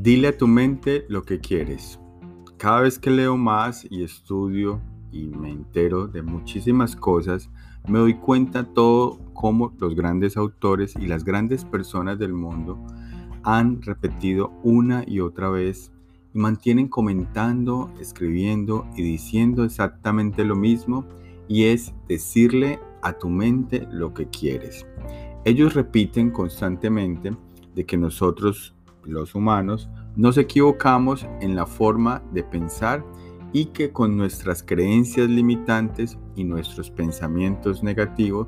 Dile a tu mente lo que quieres. Cada vez que leo más y estudio y me entero de muchísimas cosas, me doy cuenta todo cómo los grandes autores y las grandes personas del mundo han repetido una y otra vez y mantienen comentando, escribiendo y diciendo exactamente lo mismo y es decirle a tu mente lo que quieres. Ellos repiten constantemente de que nosotros los humanos, nos equivocamos en la forma de pensar y que con nuestras creencias limitantes y nuestros pensamientos negativos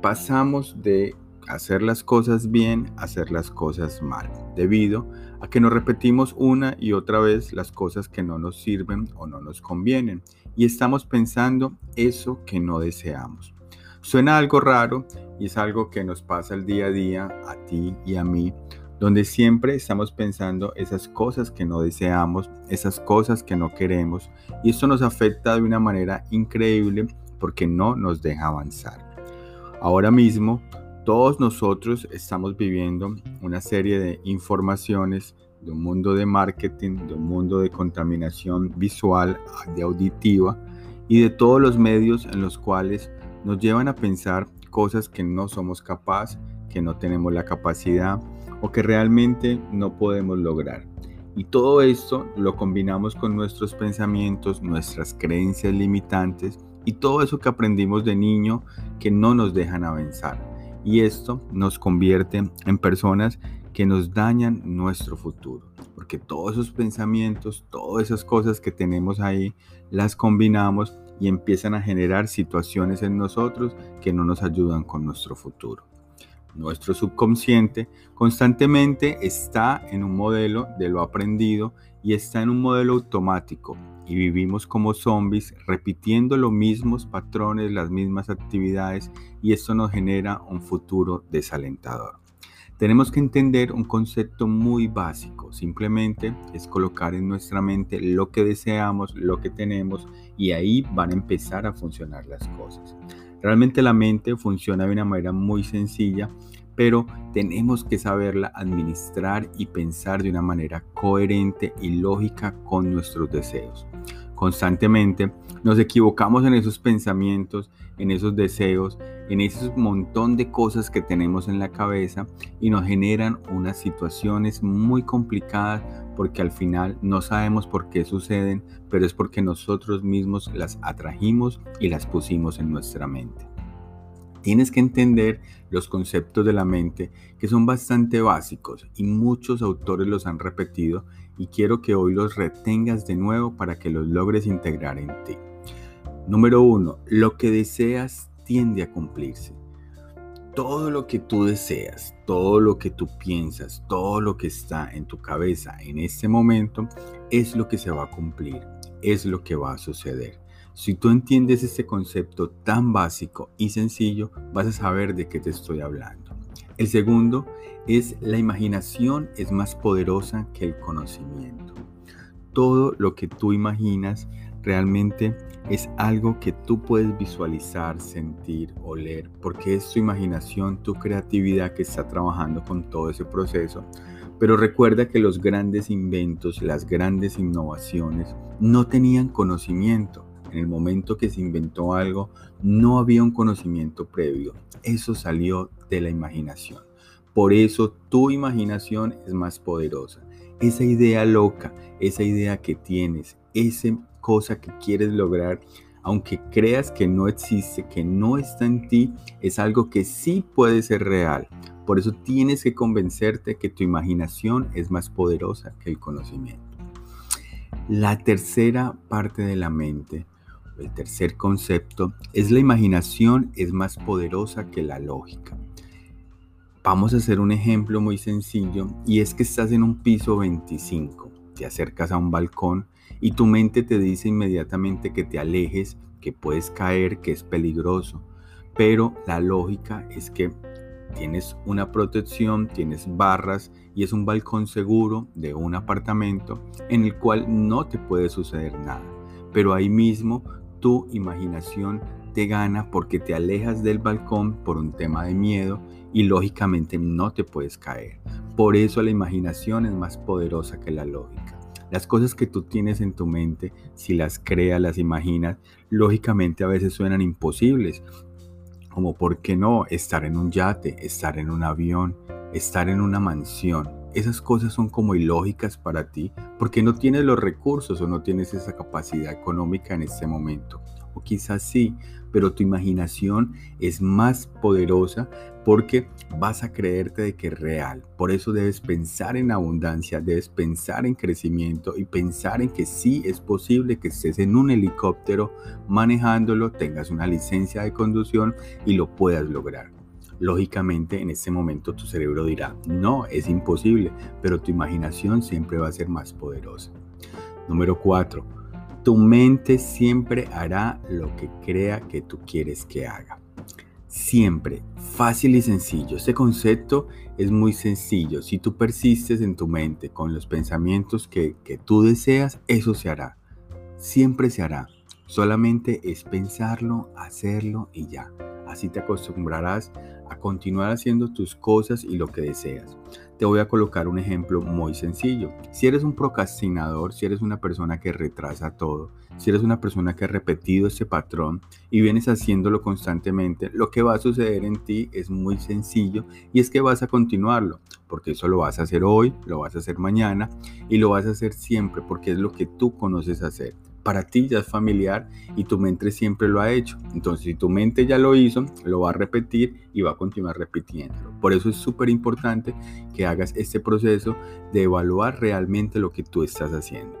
pasamos de hacer las cosas bien a hacer las cosas mal, debido a que nos repetimos una y otra vez las cosas que no nos sirven o no nos convienen y estamos pensando eso que no deseamos. Suena algo raro y es algo que nos pasa el día a día a ti y a mí donde siempre estamos pensando esas cosas que no deseamos, esas cosas que no queremos, y esto nos afecta de una manera increíble porque no nos deja avanzar. Ahora mismo, todos nosotros estamos viviendo una serie de informaciones de un mundo de marketing, de un mundo de contaminación visual, de auditiva y de todos los medios en los cuales nos llevan a pensar cosas que no somos capaces, que no tenemos la capacidad, o que realmente no podemos lograr. Y todo esto lo combinamos con nuestros pensamientos, nuestras creencias limitantes y todo eso que aprendimos de niño que no nos dejan avanzar. Y esto nos convierte en personas que nos dañan nuestro futuro. Porque todos esos pensamientos, todas esas cosas que tenemos ahí, las combinamos y empiezan a generar situaciones en nosotros que no nos ayudan con nuestro futuro. Nuestro subconsciente constantemente está en un modelo de lo aprendido y está en un modelo automático y vivimos como zombies repitiendo los mismos patrones, las mismas actividades y esto nos genera un futuro desalentador. Tenemos que entender un concepto muy básico, simplemente es colocar en nuestra mente lo que deseamos, lo que tenemos y ahí van a empezar a funcionar las cosas. Realmente la mente funciona de una manera muy sencilla, pero tenemos que saberla administrar y pensar de una manera coherente y lógica con nuestros deseos. Constantemente nos equivocamos en esos pensamientos, en esos deseos, en ese montón de cosas que tenemos en la cabeza y nos generan unas situaciones muy complicadas porque al final no sabemos por qué suceden, pero es porque nosotros mismos las atrajimos y las pusimos en nuestra mente. Tienes que entender los conceptos de la mente que son bastante básicos y muchos autores los han repetido y quiero que hoy los retengas de nuevo para que los logres integrar en ti. Número uno, lo que deseas tiende a cumplirse todo lo que tú deseas, todo lo que tú piensas, todo lo que está en tu cabeza en este momento es lo que se va a cumplir, es lo que va a suceder. Si tú entiendes este concepto tan básico y sencillo, vas a saber de qué te estoy hablando. El segundo es la imaginación es más poderosa que el conocimiento. Todo lo que tú imaginas realmente es algo que tú puedes visualizar, sentir, oler, porque es tu imaginación, tu creatividad que está trabajando con todo ese proceso. Pero recuerda que los grandes inventos, las grandes innovaciones, no tenían conocimiento. En el momento que se inventó algo, no había un conocimiento previo. Eso salió de la imaginación. Por eso tu imaginación es más poderosa. Esa idea loca, esa idea que tienes, ese cosa que quieres lograr, aunque creas que no existe, que no está en ti, es algo que sí puede ser real. Por eso tienes que convencerte que tu imaginación es más poderosa que el conocimiento. La tercera parte de la mente, el tercer concepto, es la imaginación es más poderosa que la lógica. Vamos a hacer un ejemplo muy sencillo y es que estás en un piso 25, te acercas a un balcón y tu mente te dice inmediatamente que te alejes, que puedes caer, que es peligroso. Pero la lógica es que tienes una protección, tienes barras y es un balcón seguro de un apartamento en el cual no te puede suceder nada. Pero ahí mismo tu imaginación te gana porque te alejas del balcón por un tema de miedo y lógicamente no te puedes caer. Por eso la imaginación es más poderosa que la lógica. Las cosas que tú tienes en tu mente, si las creas, las imaginas, lógicamente a veces suenan imposibles. Como por qué no estar en un yate, estar en un avión, estar en una mansión. Esas cosas son como ilógicas para ti porque no tienes los recursos o no tienes esa capacidad económica en este momento. O quizás sí, pero tu imaginación es más poderosa porque vas a creerte de que es real. Por eso debes pensar en abundancia, debes pensar en crecimiento y pensar en que sí es posible que estés en un helicóptero manejándolo, tengas una licencia de conducción y lo puedas lograr. Lógicamente en este momento tu cerebro dirá, no, es imposible, pero tu imaginación siempre va a ser más poderosa. Número 4 tu mente siempre hará lo que crea que tú quieres que haga. Siempre, fácil y sencillo. Este concepto es muy sencillo. Si tú persistes en tu mente con los pensamientos que, que tú deseas, eso se hará. Siempre se hará. Solamente es pensarlo, hacerlo y ya. Así te acostumbrarás a continuar haciendo tus cosas y lo que deseas. Te voy a colocar un ejemplo muy sencillo. Si eres un procrastinador, si eres una persona que retrasa todo, si eres una persona que ha repetido ese patrón y vienes haciéndolo constantemente, lo que va a suceder en ti es muy sencillo y es que vas a continuarlo, porque eso lo vas a hacer hoy, lo vas a hacer mañana y lo vas a hacer siempre porque es lo que tú conoces hacer para ti ya es familiar y tu mente siempre lo ha hecho. Entonces, si tu mente ya lo hizo, lo va a repetir y va a continuar repitiéndolo. Por eso es súper importante que hagas este proceso de evaluar realmente lo que tú estás haciendo.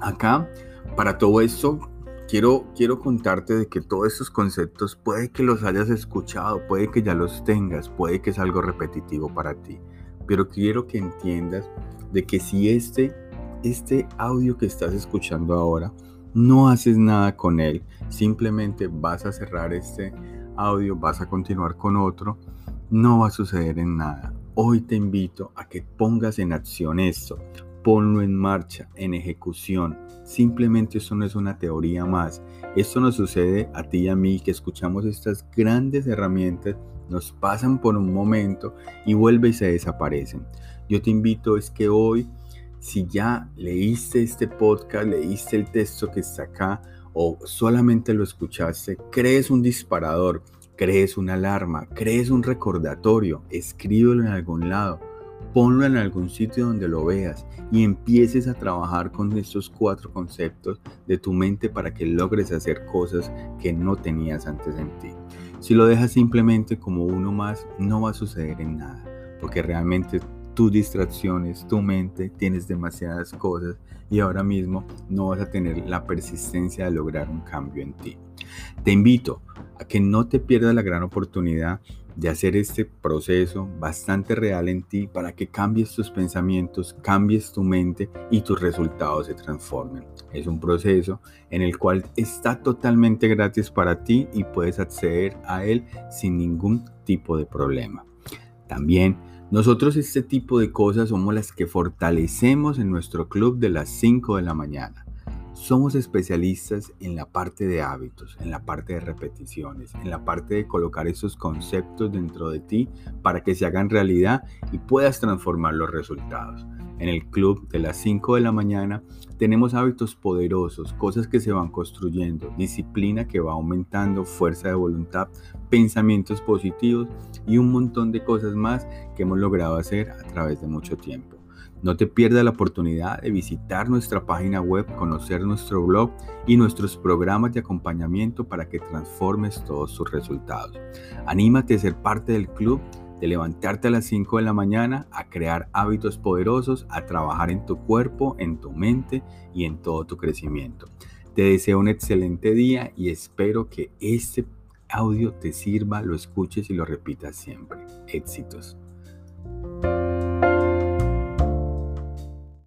Acá, para todo esto, quiero, quiero contarte de que todos estos conceptos puede que los hayas escuchado, puede que ya los tengas, puede que es algo repetitivo para ti. Pero quiero que entiendas de que si este este audio que estás escuchando ahora, no haces nada con él, simplemente vas a cerrar este audio, vas a continuar con otro, no va a suceder en nada. Hoy te invito a que pongas en acción esto, ponlo en marcha, en ejecución. Simplemente eso no es una teoría más. Esto nos sucede a ti y a mí que escuchamos estas grandes herramientas, nos pasan por un momento y vuelven y se desaparecen. Yo te invito es que hoy si ya leíste este podcast, leíste el texto que está acá o solamente lo escuchaste, crees un disparador, crees una alarma, crees un recordatorio, escríbelo en algún lado, ponlo en algún sitio donde lo veas y empieces a trabajar con estos cuatro conceptos de tu mente para que logres hacer cosas que no tenías antes en ti. Si lo dejas simplemente como uno más, no va a suceder en nada, porque realmente tus distracciones, tu mente, tienes demasiadas cosas y ahora mismo no vas a tener la persistencia de lograr un cambio en ti. Te invito a que no te pierdas la gran oportunidad de hacer este proceso bastante real en ti para que cambies tus pensamientos, cambies tu mente y tus resultados se transformen. Es un proceso en el cual está totalmente gratis para ti y puedes acceder a él sin ningún tipo de problema. También nosotros este tipo de cosas somos las que fortalecemos en nuestro club de las 5 de la mañana. Somos especialistas en la parte de hábitos, en la parte de repeticiones, en la parte de colocar esos conceptos dentro de ti para que se hagan realidad y puedas transformar los resultados. En el club de las 5 de la mañana tenemos hábitos poderosos, cosas que se van construyendo, disciplina que va aumentando, fuerza de voluntad, pensamientos positivos y un montón de cosas más que hemos logrado hacer a través de mucho tiempo. No te pierdas la oportunidad de visitar nuestra página web, conocer nuestro blog y nuestros programas de acompañamiento para que transformes todos tus resultados. Anímate a ser parte del club de levantarte a las 5 de la mañana, a crear hábitos poderosos, a trabajar en tu cuerpo, en tu mente y en todo tu crecimiento. Te deseo un excelente día y espero que este audio te sirva, lo escuches y lo repitas siempre. Éxitos.